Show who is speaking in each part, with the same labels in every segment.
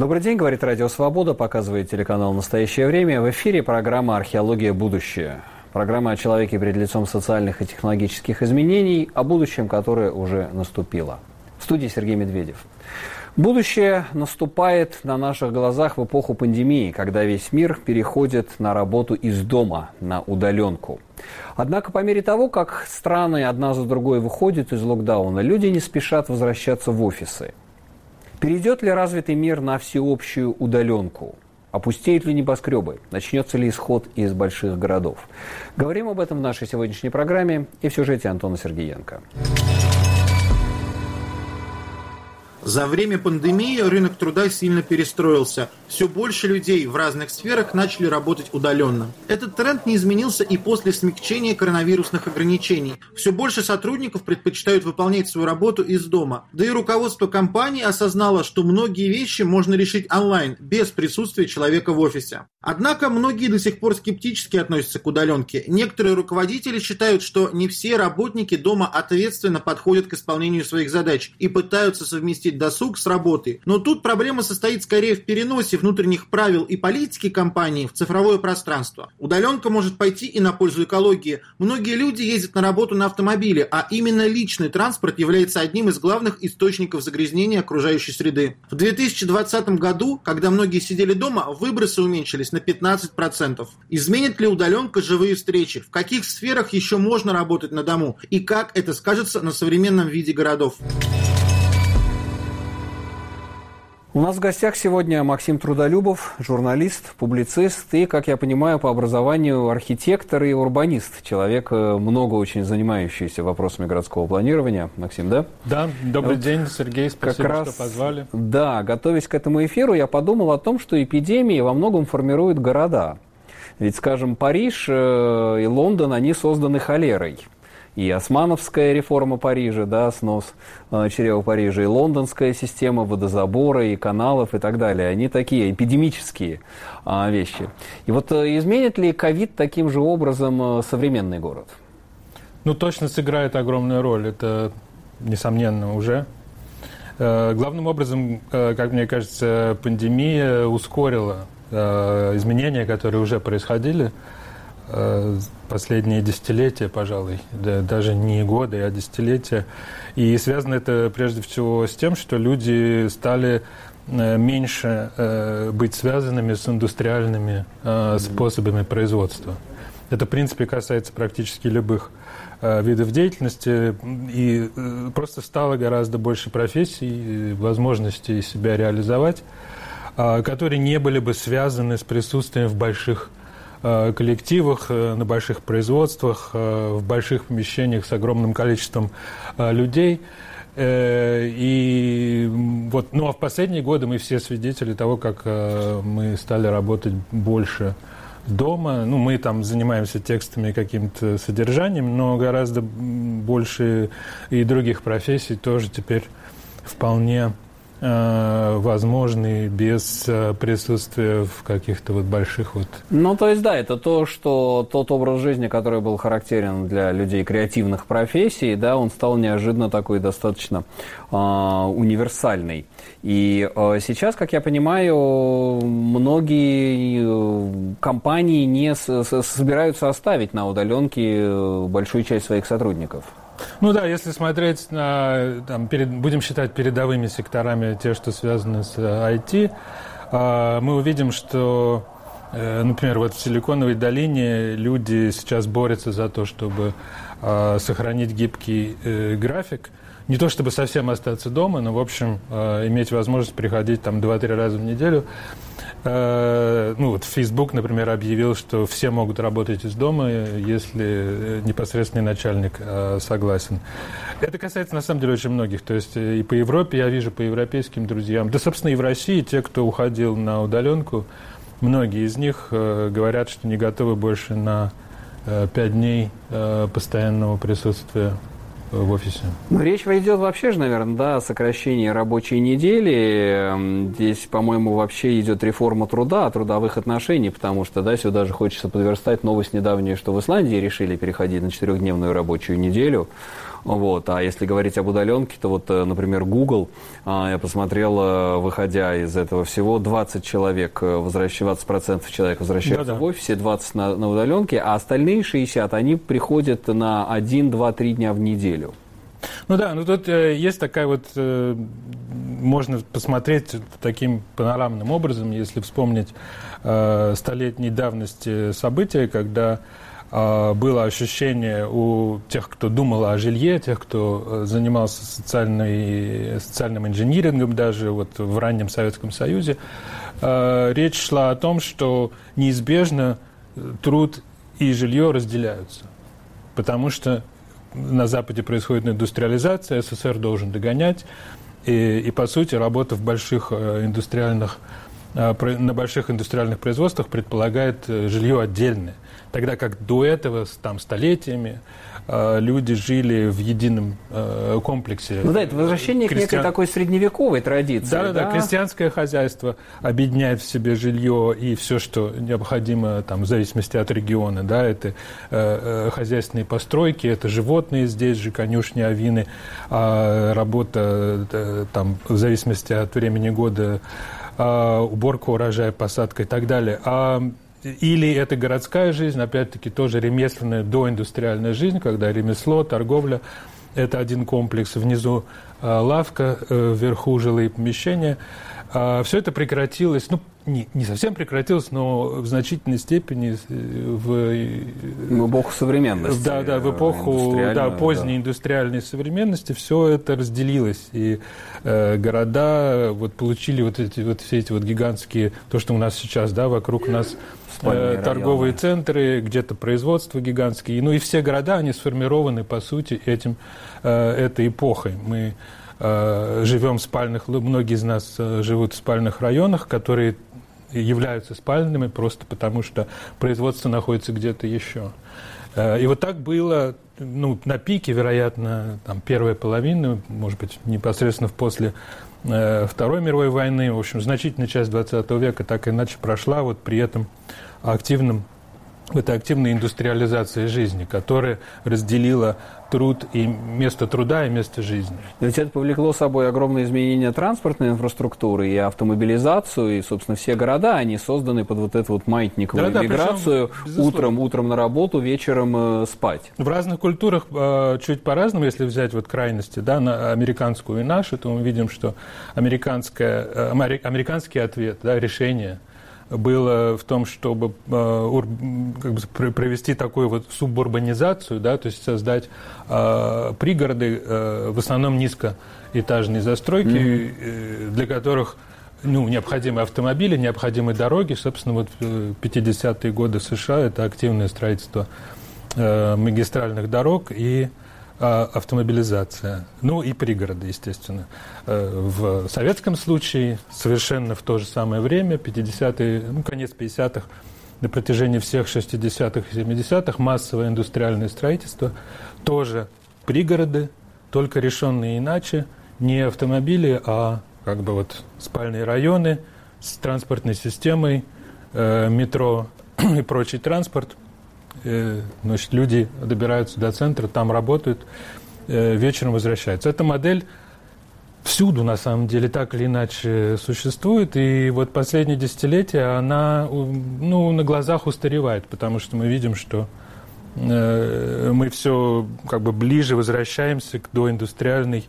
Speaker 1: Добрый день, говорит Радио Свобода, показывает телеканал «Настоящее время». В эфире программа «Археология. Будущее». Программа о человеке перед лицом социальных и технологических изменений, о будущем, которое уже наступило. В студии Сергей Медведев. Будущее наступает на наших глазах в эпоху пандемии, когда весь мир переходит на работу из дома, на удаленку. Однако по мере того, как страны одна за другой выходят из локдауна, люди не спешат возвращаться в офисы – Перейдет ли развитый мир на всеобщую удаленку? Опустеют ли небоскребы? Начнется ли исход из больших городов? Говорим об этом в нашей сегодняшней программе и в сюжете Антона Сергеенко.
Speaker 2: За время пандемии рынок труда сильно перестроился. Все больше людей в разных сферах начали работать удаленно. Этот тренд не изменился и после смягчения коронавирусных ограничений. Все больше сотрудников предпочитают выполнять свою работу из дома. Да и руководство компании осознало, что многие вещи можно решить онлайн, без присутствия человека в офисе. Однако многие до сих пор скептически относятся к удаленке. Некоторые руководители считают, что не все работники дома ответственно подходят к исполнению своих задач и пытаются совместить совместить досуг с работой. Но тут проблема состоит скорее в переносе внутренних правил и политики компании в цифровое пространство. Удаленка может пойти и на пользу экологии. Многие люди ездят на работу на автомобиле, а именно личный транспорт является одним из главных источников загрязнения окружающей среды. В 2020 году, когда многие сидели дома, выбросы уменьшились на 15%. Изменит ли удаленка живые встречи? В каких сферах еще можно работать на дому? И как это скажется на современном виде городов?
Speaker 1: У нас в гостях сегодня Максим Трудолюбов, журналист, публицист и, как я понимаю, по образованию архитектор и урбанист. Человек, э, много очень занимающийся вопросами городского планирования. Максим, да?
Speaker 3: Да, добрый вот день, Сергей, спасибо, как раз, что позвали.
Speaker 1: Да, готовясь к этому эфиру, я подумал о том, что эпидемии во многом формируют города. Ведь, скажем, Париж э, и Лондон, они созданы холерой и османовская реформа Парижа, да, снос э, чрева Парижа, и лондонская система водозабора, и каналов, и так далее. Они такие эпидемические э, вещи. И вот э, изменит ли ковид таким же образом э, современный город?
Speaker 3: Ну, точно сыграет огромную роль. Это, несомненно, уже. Э, главным образом, э, как мне кажется, пандемия ускорила э, изменения, которые уже происходили последние десятилетия, пожалуй, да, даже не годы, а десятилетия. И связано это прежде всего с тем, что люди стали э, меньше э, быть связанными с индустриальными способами производства. Это, в принципе, касается практически любых видов деятельности, и просто стало гораздо больше профессий, возможностей себя реализовать, которые не были бы связаны с присутствием в больших Э, коллективах, э, на больших производствах, э, в больших помещениях с огромным количеством людей. И вот, ну а в последние годы мы все свидетели того, как мы стали работать больше дома. Ну, мы там занимаемся текстами каким-то содержанием, но гораздо больше и других профессий тоже теперь вполне Э, возможны без э, присутствия в каких-то вот больших вот...
Speaker 1: Ну, то есть, да, это то, что тот образ жизни, который был характерен для людей креативных профессий, да, он стал неожиданно такой достаточно э, универсальный. И э, сейчас, как я понимаю, многие э, компании не с, с, собираются оставить на удаленке большую часть своих сотрудников.
Speaker 3: Ну да, если смотреть на, там, перед, будем считать передовыми секторами те, что связаны с IT, э, а, мы увидим, что, э, например, вот в Силиконовой долине люди сейчас борются за то, чтобы э, сохранить гибкий э, график, не то чтобы совсем остаться дома, но, в общем, э, иметь возможность приходить там 2-3 раза в неделю. Э, ну, вот Facebook, например, объявил, что все могут работать из дома, если э, непосредственный начальник согласен. Это касается, на самом деле, очень многих. То есть э, и по Европе, я вижу, по европейским друзьям, да, собственно, и в России, те, кто уходил на удаленку, многие из них говорят, что не готовы больше на э, 5 дней э, постоянного присутствия в офисе?
Speaker 1: Ну, речь идет вообще же, наверное, да, о сокращении рабочей недели. Здесь, по-моему, вообще идет реформа труда, трудовых отношений, потому что, да, сюда же хочется подверстать новость недавнюю, что в Исландии решили переходить на четырехдневную рабочую неделю. Вот. А если говорить об удаленке, то вот, э, например, Google, а, я посмотрел, э, выходя из этого всего, 20 человек, возвращ... 20% человек возвращаются да -да. в офисе, 20 на, на удаленке, а остальные 60, они приходят на 1, 2, 3 дня в неделю.
Speaker 3: Ну да, ну тут э, есть такая вот, э, можно посмотреть таким панорамным образом, если вспомнить э, столетней давности события, когда э, было ощущение у тех, кто думал о жилье, тех, кто э, занимался социальной, социальным инжинирингом даже вот в раннем Советском Союзе, э, речь шла о том, что неизбежно труд и жилье разделяются. Потому что на Западе происходит индустриализация, СССР должен догонять. И, и по сути, работа в больших э, индустриальных, э, на больших индустриальных производствах предполагает э, жилье отдельное. Тогда как до этого, там, столетиями, Э, люди жили в едином э, комплексе.
Speaker 1: Ну да, это возвращение Крестьян... к некой такой средневековой традиции.
Speaker 3: Да, да, да, крестьянское хозяйство объединяет в себе жилье и все, что необходимо там, в зависимости от региона. Да, это э, э, хозяйственные постройки, это животные здесь же, конюшни, авины, а работа э, там, в зависимости от времени года, э, уборка урожая, посадка и так далее. А или это городская жизнь, опять-таки тоже ремесленная доиндустриальная жизнь, когда ремесло, торговля – это один комплекс, внизу э, лавка, э, вверху жилые помещения. А все это прекратилось, ну, не, не совсем прекратилось, но в значительной степени э, в...
Speaker 1: В эпоху современности.
Speaker 3: Да, да, в эпоху да, поздней да. индустриальной современности все это разделилось. И э, города вот получили вот эти вот все эти вот гигантские, то, что у нас сейчас, да, вокруг нас э, торговые районы. центры, где-то производство гигантские. Ну и все города, они сформированы, по сути, этим, э, этой эпохой. Мы э, живем в спальных, многие из нас э, живут в спальных районах, которые являются спальными просто потому, что производство находится где-то еще. Э, и вот так было ну, на пике, вероятно, там, первая половина, может быть, непосредственно после э, Второй мировой войны. В общем, значительная часть 20 века так иначе прошла вот при этом активном это активная индустриализация жизни, которая разделила труд и место труда и место жизни.
Speaker 1: Ведь это повлекло собой огромные изменения транспортной инфраструктуры и автомобилизацию, и, собственно, все города, они созданы под вот эту вот маятниковую да, миграцию, причем, утром, утром на работу, вечером э, спать.
Speaker 3: В разных культурах э, чуть по-разному, если взять вот крайности, да, на американскую и нашу, то мы видим, что американская, э, американский ответ, да, решение – было в том, чтобы э, как бы, провести такую вот субурбанизацию, да, то есть создать э, пригороды, э, в основном низкоэтажные застройки, mm-hmm. для которых ну, необходимы автомобили, необходимы дороги. Собственно, вот 50-е годы США – это активное строительство магистральных дорог и а, автомобилизация. Ну и пригороды, естественно. Э, в советском случае совершенно в то же самое время, 50-е, ну, конец 50-х, на протяжении всех 60-х и 70-х массовое индустриальное строительство, тоже пригороды, только решенные иначе, не автомобили, а как бы вот спальные районы с транспортной системой, э, метро и прочий транспорт – значит, люди добираются до центра, там работают, э, вечером возвращаются. Эта модель всюду, на самом деле, так или иначе существует, и вот последние десятилетия она ну, на глазах устаревает, потому что мы видим, что э, мы все как бы ближе возвращаемся к доиндустриальной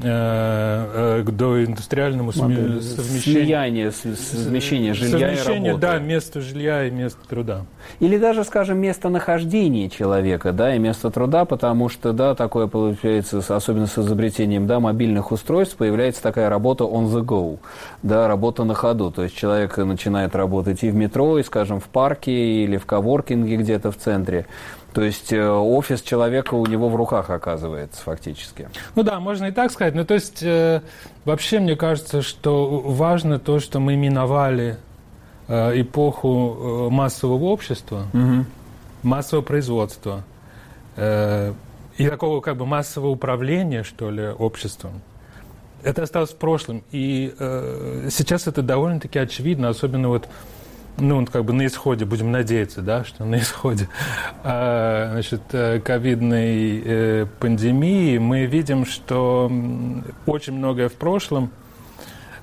Speaker 1: Э, э, к доиндустриальному
Speaker 3: совмещению. Слияние, совмещение жилья совмещение, и работы. да, место жилья и место труда.
Speaker 1: Или даже, скажем, местонахождение человека, да, и место труда, потому что, да, такое получается, особенно с изобретением, да, мобильных устройств, появляется такая работа on the go, да, работа на ходу. То есть человек начинает работать и в метро, и, скажем, в парке, или в коворкинге где-то в центре. То есть э, офис человека у него в руках оказывается фактически.
Speaker 3: Ну да, можно и так сказать. Ну то есть э, вообще мне кажется, что важно то, что мы миновали э, эпоху массового общества, угу. массового производства э, и такого как бы массового управления, что ли, обществом. Это осталось в прошлом. И э, сейчас это довольно-таки очевидно, особенно вот ну, как бы на исходе, будем надеяться, да, что на исходе а, значит, э, ковидной э, пандемии мы видим, что очень многое в прошлом,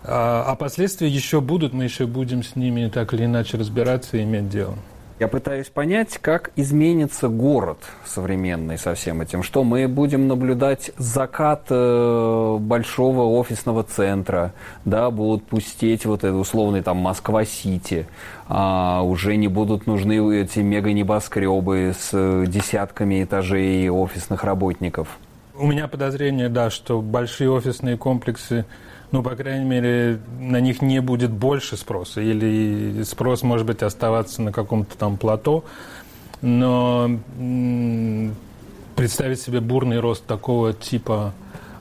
Speaker 3: а, а последствия еще будут, мы еще будем с ними так или иначе разбираться и иметь дело.
Speaker 1: Я пытаюсь понять, как изменится город современный со всем этим. Что мы будем наблюдать закат э, большого офисного центра, да, будут пустеть вот это условный там Москва-Сити, а, уже не будут нужны эти мега-небоскребы с э, десятками этажей офисных работников.
Speaker 3: У меня подозрение, да, что большие офисные комплексы ну, по крайней мере, на них не будет больше спроса, или спрос, может быть, оставаться на каком-то там плато, но представить себе бурный рост такого типа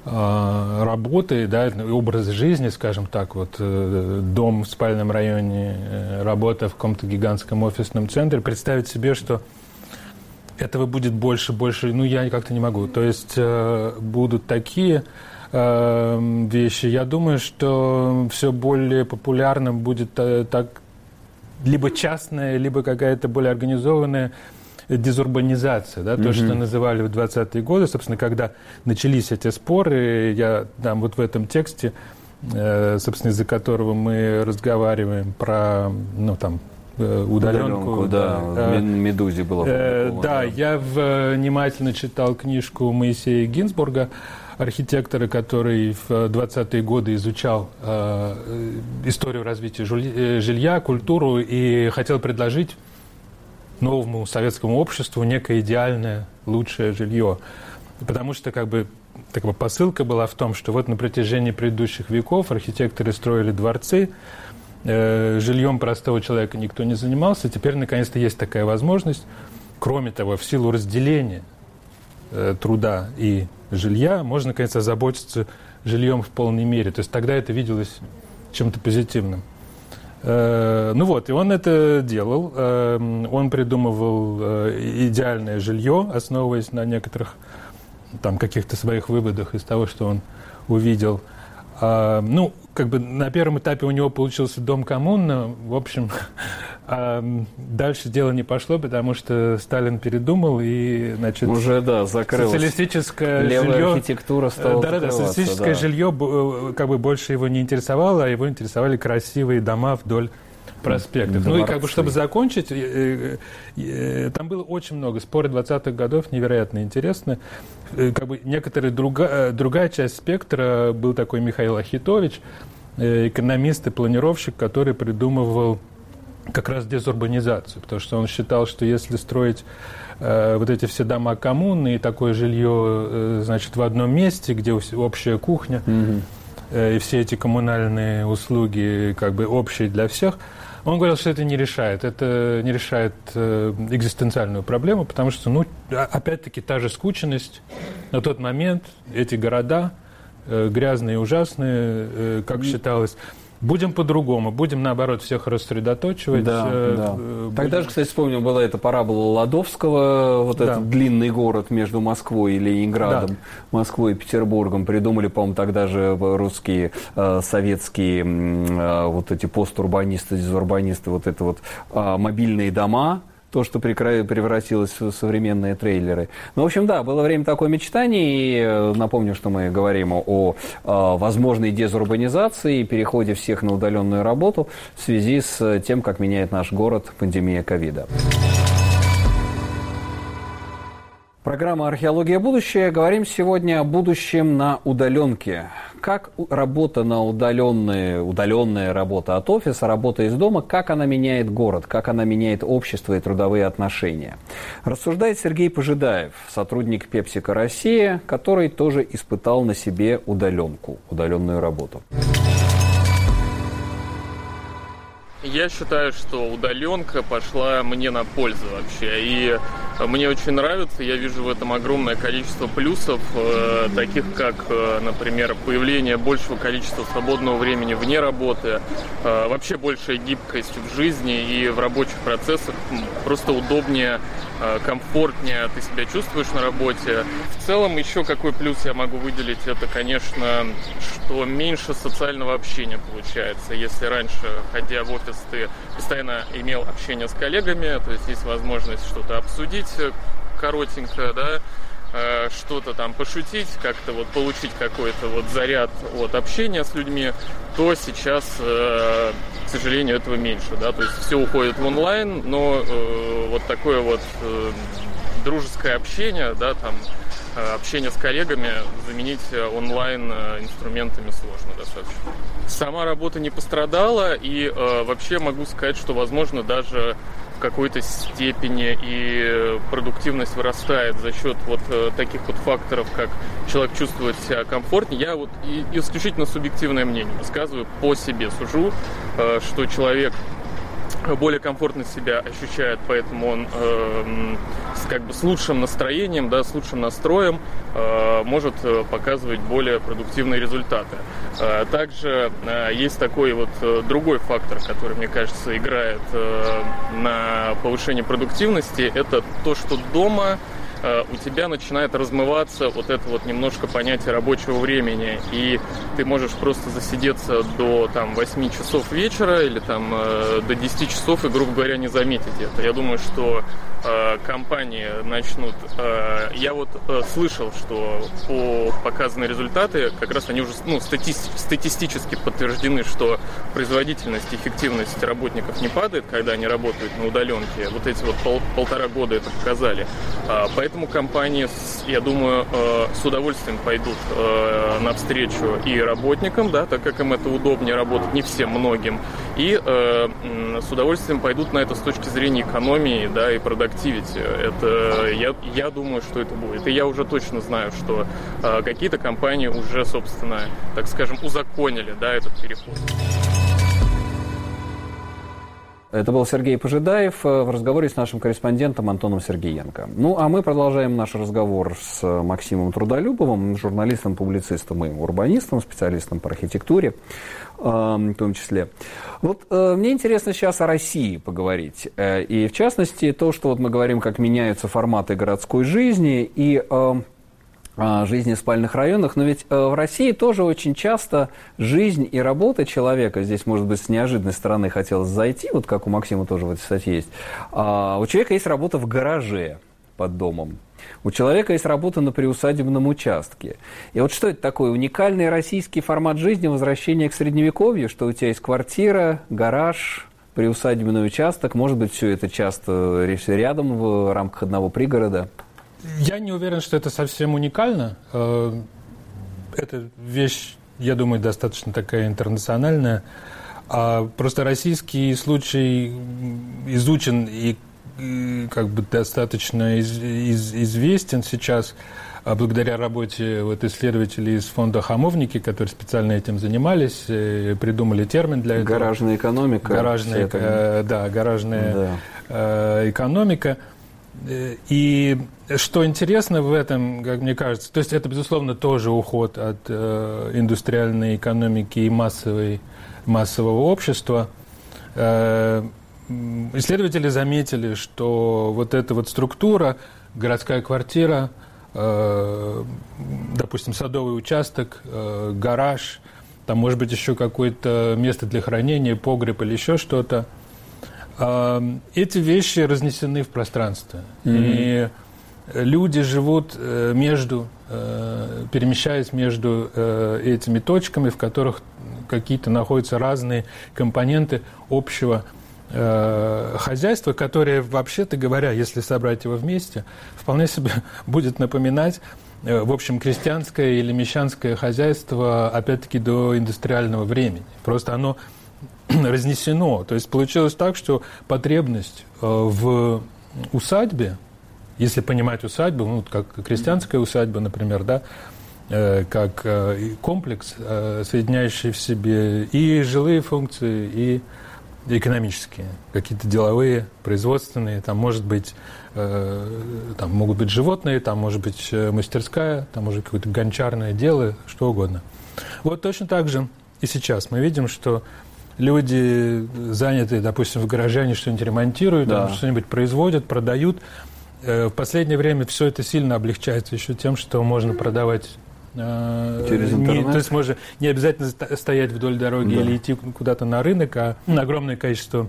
Speaker 3: а, работы, да, образ жизни, скажем так, вот э, дом в спальном районе, э, работа в каком-то гигантском офисном центре, представить себе, что этого будет больше, больше, ну, я как-то не могу. То есть э, будут такие Эм, вещи. Я думаю, что все более популярным будет э, так либо частная, либо какая-то более организованная дезурбанизация, да, то, mm-hmm. что называли в 20-е годы, собственно, когда начались эти споры, я там вот в этом тексте, э, собственно, из-за которого мы разговариваем про, ну, там, э, удаленку. удаленку
Speaker 1: да, да. Медузе было.
Speaker 3: Э, да, я внимательно читал книжку Моисея Гинзбурга архитектора, который в 20-е годы изучал э, историю развития э, жилья, культуру и хотел предложить новому советскому обществу некое идеальное, лучшее жилье. Потому что как бы такая посылка была в том, что вот на протяжении предыдущих веков архитекторы строили дворцы, э, жильем простого человека никто не занимался, теперь наконец-то есть такая возможность. Кроме того, в силу разделения э, труда и жилья, можно, наконец, озаботиться жильем в полной мере. То есть тогда это виделось чем-то позитивным. Э, ну вот, и он это делал. Э, он придумывал э, идеальное жилье, основываясь на некоторых там каких-то своих выводах из того, что он увидел. А, ну, как бы на первом этапе у него получился дом коммуна. В общем, а дальше дело не пошло, потому что Сталин передумал и, значит,
Speaker 1: уже да закрылось.
Speaker 3: Социалистическое
Speaker 1: Левая
Speaker 3: жилье,
Speaker 1: архитектура стала
Speaker 3: да, да, да, социалистическое да. жилье э, как бы больше его не интересовало, а его интересовали красивые дома вдоль проспектов. Дворцы. Ну и как бы, чтобы закончить, э, э, там было очень много споры 20-х годов, невероятно интересно. Как бы некоторая друга, другая часть спектра был такой Михаил Ахитович, экономист и планировщик, который придумывал как раз дезурбанизацию, потому что он считал, что если строить э, вот эти все дома коммуны и такое жилье, э, значит, в одном месте, где общая кухня, mm-hmm. э, и все эти коммунальные услуги как бы общие для всех, он говорил, что это не решает, это не решает э, экзистенциальную проблему, потому что, ну, опять-таки, та же скученность на тот момент, эти города э, грязные и ужасные, э, как mm-hmm. считалось, Будем по-другому, будем наоборот всех рассредоточивать.
Speaker 1: Да, э, да. Будем... Тогда же, кстати, вспомнил, была эта парабола Ладовского, вот да. этот длинный город между Москвой и Ленинградом, да. Москвой и Петербургом. Придумали, по-моему, тогда же русские, э, советские э, вот эти постурбанисты, дезурбанисты, вот это вот э, мобильные дома, то, что превратилось в современные трейлеры. Ну, в общем, да, было время такой мечтаний. И э, напомню, что мы говорим о, о возможной дезурбанизации и переходе всех на удаленную работу в связи с тем, как меняет наш город пандемия ковида. Программа «Археология. Будущее». Говорим сегодня о будущем на удаленке. Как работа на удаленные, удаленная работа от офиса, работа из дома, как она меняет город, как она меняет общество и трудовые отношения. Рассуждает Сергей Пожидаев, сотрудник Пепсика Россия, который тоже испытал на себе удаленку, удаленную работу.
Speaker 4: Я считаю, что удаленка пошла мне на пользу вообще. И мне очень нравится. Я вижу в этом огромное количество плюсов, э, таких как, э, например, появление большего количества свободного времени вне работы, э, вообще большая гибкость в жизни и в рабочих процессах, просто удобнее Э, комфортнее ты себя чувствуешь на работе. В целом еще какой плюс я могу выделить, это, конечно, что меньше социального общения получается. Если раньше, ходя в офис, ты постоянно имел общение с коллегами, то есть есть возможность что-то обсудить коротенько, да, э, что-то там пошутить, как-то вот получить какой-то вот заряд от общения с людьми, то сейчас, э, к сожалению, этого меньше, да, то есть все уходит в онлайн, но э, вот такое вот дружеское общение, да, там общение с коллегами заменить онлайн инструментами сложно достаточно. Сама работа не пострадала, и э, вообще могу сказать, что, возможно, даже в какой-то степени и продуктивность вырастает за счет вот э, таких вот факторов, как человек чувствует себя комфортнее. Я вот исключительно субъективное мнение высказываю по себе, сужу, э, что человек более комфортно себя ощущает, поэтому он э, с, как бы с лучшим настроением, да, с лучшим настроем э, может э, показывать более продуктивные результаты. Э, также э, есть такой вот э, другой фактор, который, мне кажется, играет э, на повышение продуктивности, это то, что дома у тебя начинает размываться вот это вот немножко понятие рабочего времени, и ты можешь просто засидеться до там 8 часов вечера или там э, до 10 часов и, грубо говоря, не заметить это. Я думаю, что э, компании начнут... Э, я вот э, слышал, что по показанные результаты, как раз они уже ну, стати статистически подтверждены, что производительность, эффективность работников не падает, когда они работают на удаленке. Вот эти вот пол полтора года это показали. Э, поэтому Поэтому компании, я думаю, э, с удовольствием пойдут э, навстречу и работникам, да, так как им это удобнее работать, не всем, многим, и э, с удовольствием пойдут на это с точки зрения экономии, да, и продуктивити. Это, я, я думаю, что это будет. И я уже точно знаю, что какие-то компании уже, собственно, так скажем, узаконили, да, этот переход.
Speaker 1: Это был Сергей Пожидаев э, в разговоре с нашим корреспондентом Антоном Сергеенко. Ну, а мы продолжаем наш разговор с Максимом Трудолюбовым, журналистом-публицистом и урбанистом, специалистом по архитектуре эм, в том числе. Вот э, мне интересно сейчас о России поговорить. Э, и в частности, то, что вот мы говорим, как меняются форматы городской жизни и жизни в спальных районах, но ведь э, в России тоже очень часто жизнь и работа человека, здесь, может быть, с неожиданной стороны хотелось зайти, вот как у Максима тоже в этой статье есть, а, у человека есть работа в гараже под домом. У человека есть работа на приусадебном участке. И вот что это такое? Уникальный российский формат жизни, возвращение к средневековью, что у тебя есть квартира, гараж, приусадебный участок, может быть, все это часто рядом в рамках одного пригорода –
Speaker 3: я не уверен, что это совсем уникально. Э, эта вещь, я думаю, достаточно такая интернациональная. А просто российский случай изучен и как бы достаточно из, из, известен сейчас а благодаря работе вот исследователей из фонда «Хамовники», которые специально этим занимались, э, придумали термин для этого.
Speaker 1: Гаражная экономика.
Speaker 3: Гаражная, э, да, гаражная да. Э, экономика – и что интересно в этом, как мне кажется, то есть это, безусловно, тоже уход от э, индустриальной экономики и массовой, массового общества. Э, исследователи заметили, что вот эта вот структура, городская квартира, э, допустим, садовый участок, э, гараж, там может быть еще какое-то место для хранения, погреб или еще что-то – эти вещи разнесены в пространстве. Mm-hmm. И люди живут э, между, э, перемещаясь между э, этими точками, в которых какие-то находятся разные компоненты общего хозяйства, которое, вообще-то говоря, если собрать его вместе, вполне себе будет напоминать в общем, крестьянское или мещанское хозяйство, опять-таки, до индустриального времени. Просто оно разнесено. То есть получилось так, что потребность э, в усадьбе, если понимать усадьбу, ну, как крестьянская усадьба, например, да, э, как э, комплекс, соединяющий в себе и жилые функции, и экономические, какие-то деловые, производственные, там может быть, там могут быть животные, там может быть мастерская, там может быть какое-то гончарное дело, что угодно. Вот точно так же и сейчас мы видим, что люди заняты, допустим, в гараже, они что-нибудь ремонтируют, да. что-нибудь производят, продают. Э, в последнее время все это сильно облегчается еще тем, что можно продавать
Speaker 1: Э, Через интернет?
Speaker 3: Не, то есть можно не обязательно стоять вдоль дороги да. или идти куда-то на рынок, а огромное количество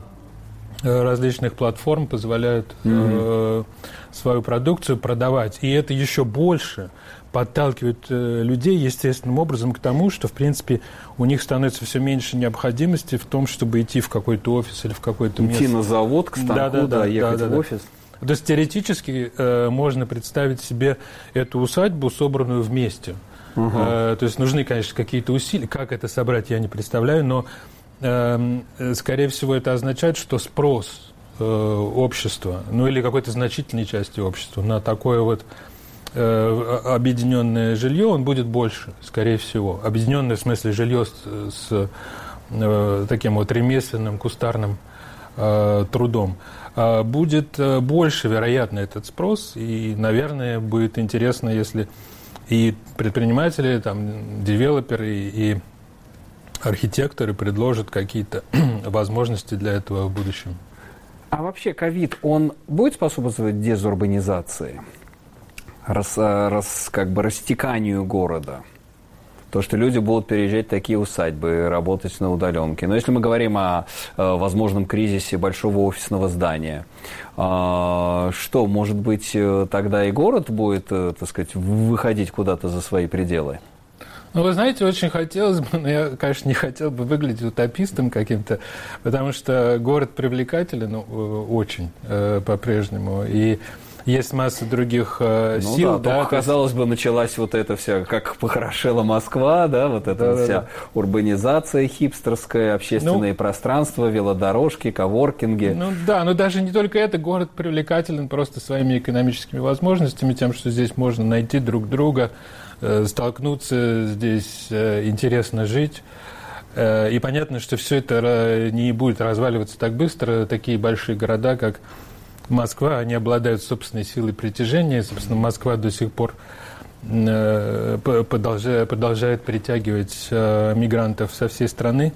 Speaker 3: э, различных платформ позволяют mm-hmm. э, свою продукцию продавать. И это еще больше подталкивает э, людей естественным образом к тому, что, в принципе, у них становится все меньше необходимости в том, чтобы идти в какой-то офис или в какой-то
Speaker 1: место. Идти на завод, к станку, да, да, да, ехать да, да, в офис.
Speaker 3: То есть теоретически э, можно представить себе эту усадьбу, собранную вместе. Угу. Э, то есть нужны, конечно, какие-то усилия. Как это собрать, я не представляю, но, э, скорее всего, это означает, что спрос э, общества, ну или какой-то значительной части общества на такое вот объединенное жилье, он будет больше, скорее всего. Объединенное в смысле жилье с, с э, таким вот ремесленным, кустарным э, трудом. Э, будет э, больше, вероятно, этот спрос, и, наверное, будет интересно, если и предприниматели, там, девелоперы и архитекторы предложат какие-то возможности для этого в будущем.
Speaker 1: А вообще ковид, он будет способствовать дезурбанизации, рас, рас, как бы растеканию города? то, что люди будут переезжать в такие усадьбы, работать на удаленке. Но если мы говорим о э, возможном кризисе большого офисного здания, э, что, может быть, э, тогда и город будет, э, так сказать, выходить куда-то за свои пределы?
Speaker 3: Ну, вы знаете, очень хотелось бы, но я, конечно, не хотел бы выглядеть утопистом каким-то, потому что город привлекателен ну, э, очень э, по-прежнему. И есть масса других э, ну, сил.
Speaker 1: Да, да, казалось бы, началась вот эта вся, как похорошела Москва, да, вот эта да, вот вся да. урбанизация хипстерская, общественные ну, пространства, велодорожки, коворкинги.
Speaker 3: Ну да, но даже не только это, город привлекателен просто своими экономическими возможностями, тем, что здесь можно найти друг друга, э, столкнуться, здесь э, интересно жить. Э, и понятно, что все это не будет разваливаться так быстро. Такие большие города, как Москва, они обладают собственной силой притяжения. Собственно, Москва до сих пор э, продолжает, продолжает притягивать э, мигрантов со всей страны.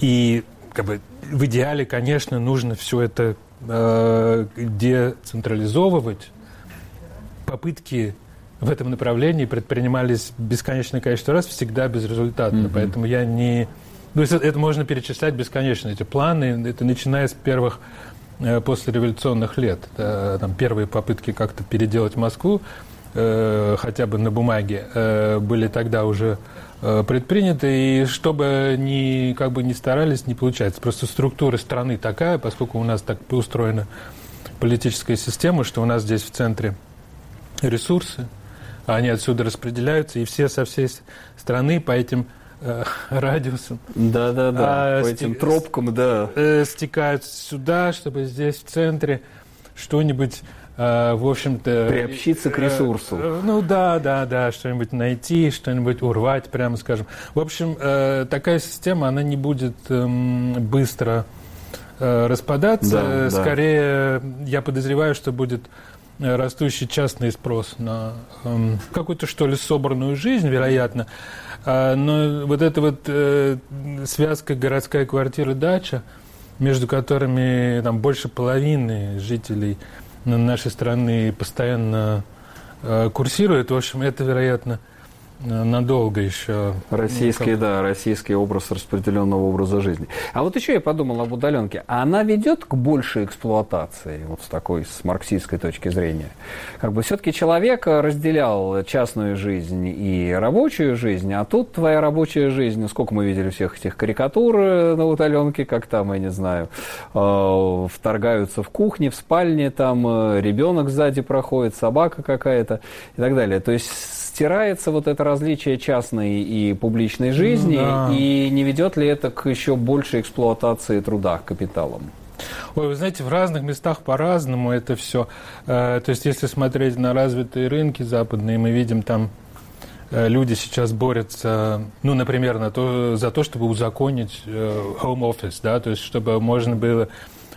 Speaker 3: И как бы, в идеале, конечно, нужно все это э, децентрализовывать. Попытки в этом направлении предпринимались бесконечное количество раз, всегда безрезультатно. Mm-hmm. Поэтому я не... Ну, это, это можно перечислять бесконечно, эти планы. Это начиная с первых Э, после революционных лет. Там первые попытки как-то переделать Москву, э, хотя бы на бумаге, э, были тогда уже предприняты, и чтобы ни, как бы ни старались, не получается. Просто структура страны такая, поскольку у нас так устроена политическая система, что у нас здесь в центре ресурсы, они отсюда распределяются, и все со всей страны по этим радиусом.
Speaker 1: Да, да, да. А, по этим тропкам, да.
Speaker 3: Э, стекают сюда, чтобы здесь в центре что-нибудь, э, в общем-то...
Speaker 1: Приобщиться к ресурсу.
Speaker 3: Э, ну да, да, да, что-нибудь найти, что-нибудь урвать, прямо скажем. В общем, э, такая система, она не будет э, быстро э, распадаться. Да, Скорее, да. я подозреваю, что будет растущий частный спрос на э, какую-то, что ли, собранную жизнь, вероятно. А, но вот эта вот э, связка городская квартира-дача, между которыми там больше половины жителей нашей страны постоянно э, курсирует, в общем, это, вероятно, надолго еще.
Speaker 1: Российский, ну, да, российский образ распределенного образа жизни. А вот еще я подумал об удаленке. А она ведет к большей эксплуатации, вот с такой, с марксистской точки зрения? Как бы все-таки человек разделял частную жизнь и рабочую жизнь, а тут твоя рабочая жизнь, ну, сколько мы видели всех этих карикатур э, на удаленке, как там, я не знаю, э, вторгаются в кухне, в спальне, там э, ребенок сзади проходит, собака какая-то и так далее. То есть стирается вот это различие частной и публичной жизни, да. и не ведет ли это к еще большей эксплуатации труда капиталом?
Speaker 3: Ой, вы знаете, в разных местах по-разному это все. Э, то есть, если смотреть на развитые рынки западные, мы видим там э, люди сейчас борются, ну, например, на то, за то, чтобы узаконить home office, да, то есть чтобы можно было,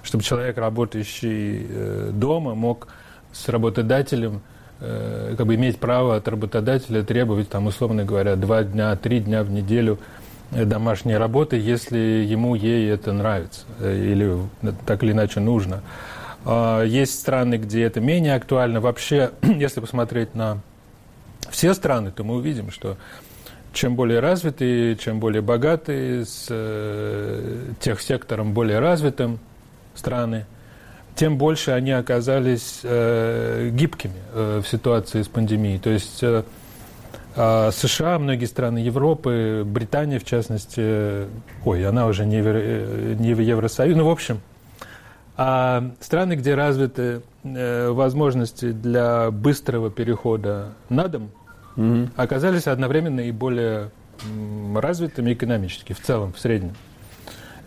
Speaker 3: чтобы человек, работающий дома, мог с работодателем как бы иметь право от работодателя требовать, там, условно говоря, два дня, три дня в неделю домашней работы, если ему, ей это нравится или так или иначе нужно. А, есть страны, где это менее актуально. Вообще, если посмотреть на все страны, то мы увидим, что чем более развитые, чем более богатые, с э, тех сектором более развитым страны, тем больше они оказались э, гибкими э, в ситуации с пандемией. То есть э, э, США, многие страны Европы, Британия в частности, ой, она уже не в, э, не в Евросоюзе, ну, в общем, а страны, где развиты э, возможности для быстрого перехода на дом, угу. оказались одновременно и более развитыми экономически, в целом, в среднем.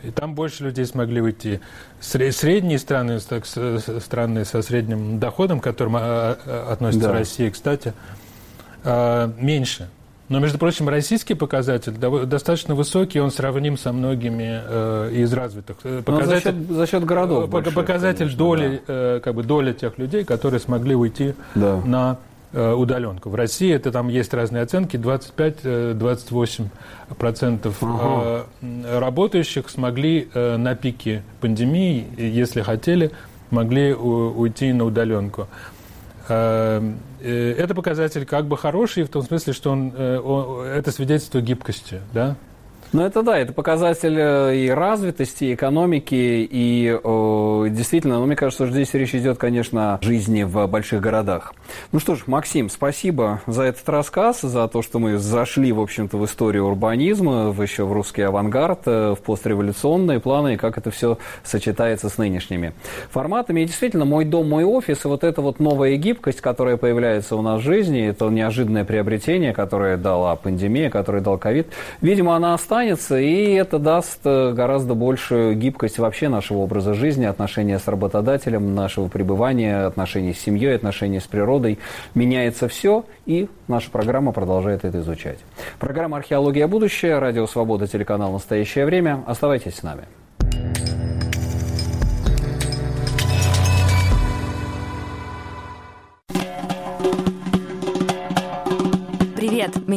Speaker 3: И там больше людей смогли уйти. Средние страны, так, страны со средним доходом, к которым а, а, относится да. Россия, кстати, а, меньше. Но, между прочим, российский показатель достаточно высокий, он сравним со многими э, из развитых.
Speaker 1: Э, показатель, за, счет, за счет городов. Э,
Speaker 3: больших, показатель конечно, доли, да. э, как бы доля тех людей, которые смогли уйти да. на удаленку. В России это там есть разные оценки, 25-28% процентов ага. э, работающих смогли э, на пике пандемии, если хотели, могли уйти на удаленку. Э, это показатель как бы хороший в том смысле, что он, э, это свидетельство гибкости, да?
Speaker 1: Ну, это да, это показатель э, и развитости, и экономики, и о, действительно, ну, мне кажется, что здесь речь идет, конечно, о жизни в больших городах. Ну что ж, Максим, спасибо за этот рассказ, за то, что мы зашли, в общем-то, в историю урбанизма, в еще в русский авангард, э, в постреволюционные планы, и как это все сочетается с нынешними форматами. И действительно, мой дом, мой офис, и вот эта вот новая гибкость, которая появляется у нас в жизни, это неожиданное приобретение, которое дала пандемия, которое дал ковид, видимо, она останется останется, и это даст э, гораздо большую гибкость вообще нашего образа жизни, отношения с работодателем, нашего пребывания, отношений с семьей, отношений с природой. Меняется все, и наша программа продолжает это изучать. Программа «Археология. Будущее», Радио Свобода, телеканал «Настоящее время». Оставайтесь с нами.